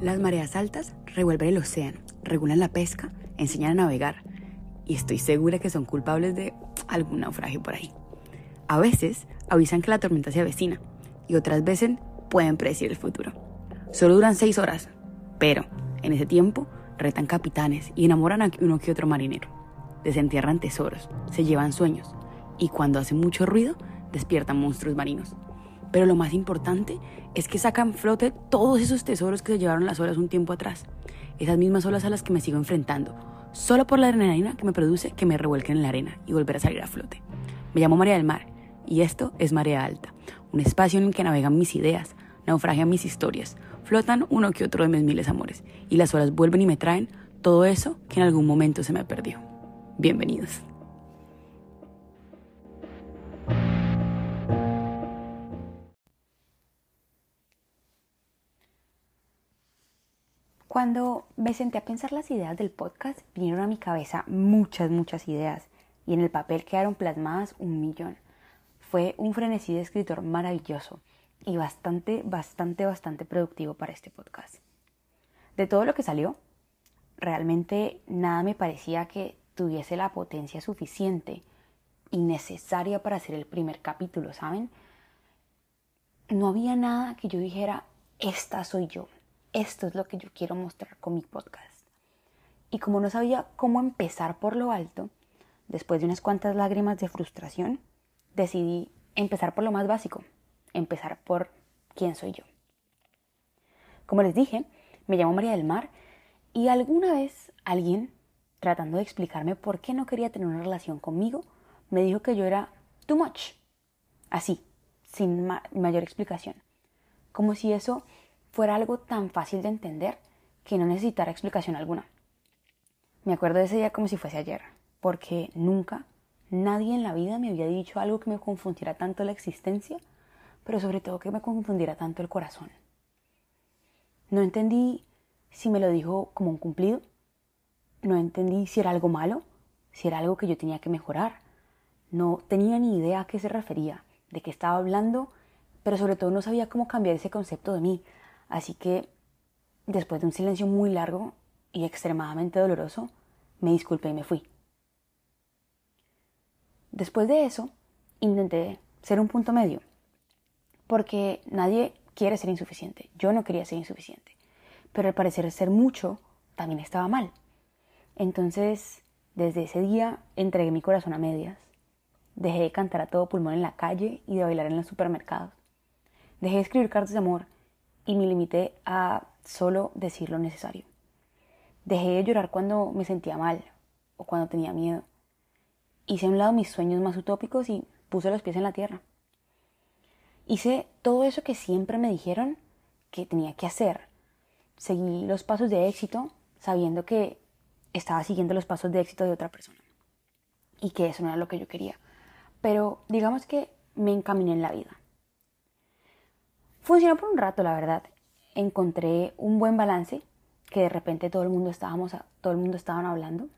Las mareas altas revuelven el océano, regulan la pesca, enseñan a navegar y estoy segura que son culpables de algún naufragio por ahí. A veces avisan que la tormenta se avecina y otras veces pueden predecir el futuro. Solo duran seis horas, pero en ese tiempo retan capitanes y enamoran a uno que otro marinero. Desentierran tesoros, se llevan sueños y cuando hace mucho ruido despiertan monstruos marinos. Pero lo más importante es que sacan flote todos esos tesoros que se llevaron las olas un tiempo atrás. Esas mismas olas a las que me sigo enfrentando, solo por la adrenalina que me produce que me revuelquen en la arena y volver a salir a flote. Me llamo María del Mar y esto es Marea Alta, un espacio en el que navegan mis ideas, naufragian mis historias, flotan uno que otro de mis miles amores y las olas vuelven y me traen todo eso que en algún momento se me perdió. Bienvenidos. Cuando me senté a pensar las ideas del podcast, vinieron a mi cabeza muchas, muchas ideas y en el papel quedaron plasmadas un millón. Fue un frenesí de escritor maravilloso y bastante, bastante, bastante productivo para este podcast. De todo lo que salió, realmente nada me parecía que tuviese la potencia suficiente y necesaria para hacer el primer capítulo, ¿saben? No había nada que yo dijera, esta soy yo, esto es lo que yo quiero mostrar con mi podcast. Y como no sabía cómo empezar por lo alto, después de unas cuantas lágrimas de frustración, decidí empezar por lo más básico, empezar por quién soy yo. Como les dije, me llamo María del Mar y alguna vez alguien, tratando de explicarme por qué no quería tener una relación conmigo, me dijo que yo era too much. Así, sin mayor explicación. Como si eso fuera algo tan fácil de entender que no necesitara explicación alguna. Me acuerdo de ese día como si fuese ayer, porque nunca, nadie en la vida me había dicho algo que me confundiera tanto la existencia, pero sobre todo que me confundiera tanto el corazón. No entendí si me lo dijo como un cumplido, no entendí si era algo malo, si era algo que yo tenía que mejorar. No tenía ni idea a qué se refería, de qué estaba hablando, pero sobre todo no sabía cómo cambiar ese concepto de mí, Así que, después de un silencio muy largo y extremadamente doloroso, me disculpé y me fui. Después de eso, intenté ser un punto medio, porque nadie quiere ser insuficiente. Yo no quería ser insuficiente, pero al parecer ser mucho también estaba mal. Entonces, desde ese día entregué mi corazón a medias. Dejé de cantar a todo pulmón en la calle y de bailar en los supermercados. Dejé de escribir cartas de amor y me limité a solo decir lo necesario. Dejé de llorar cuando me sentía mal o cuando tenía miedo. Hice a un lado mis sueños más utópicos y puse los pies en la tierra. Hice todo eso que siempre me dijeron que tenía que hacer. Seguí los pasos de éxito sabiendo que estaba siguiendo los pasos de éxito de otra persona y que eso no era lo que yo quería. Pero digamos que me encaminé en la vida. Funcionó por un rato, la verdad. Encontré un buen balance, que de repente todo el mundo estábamos, todo el mundo estaban hablando,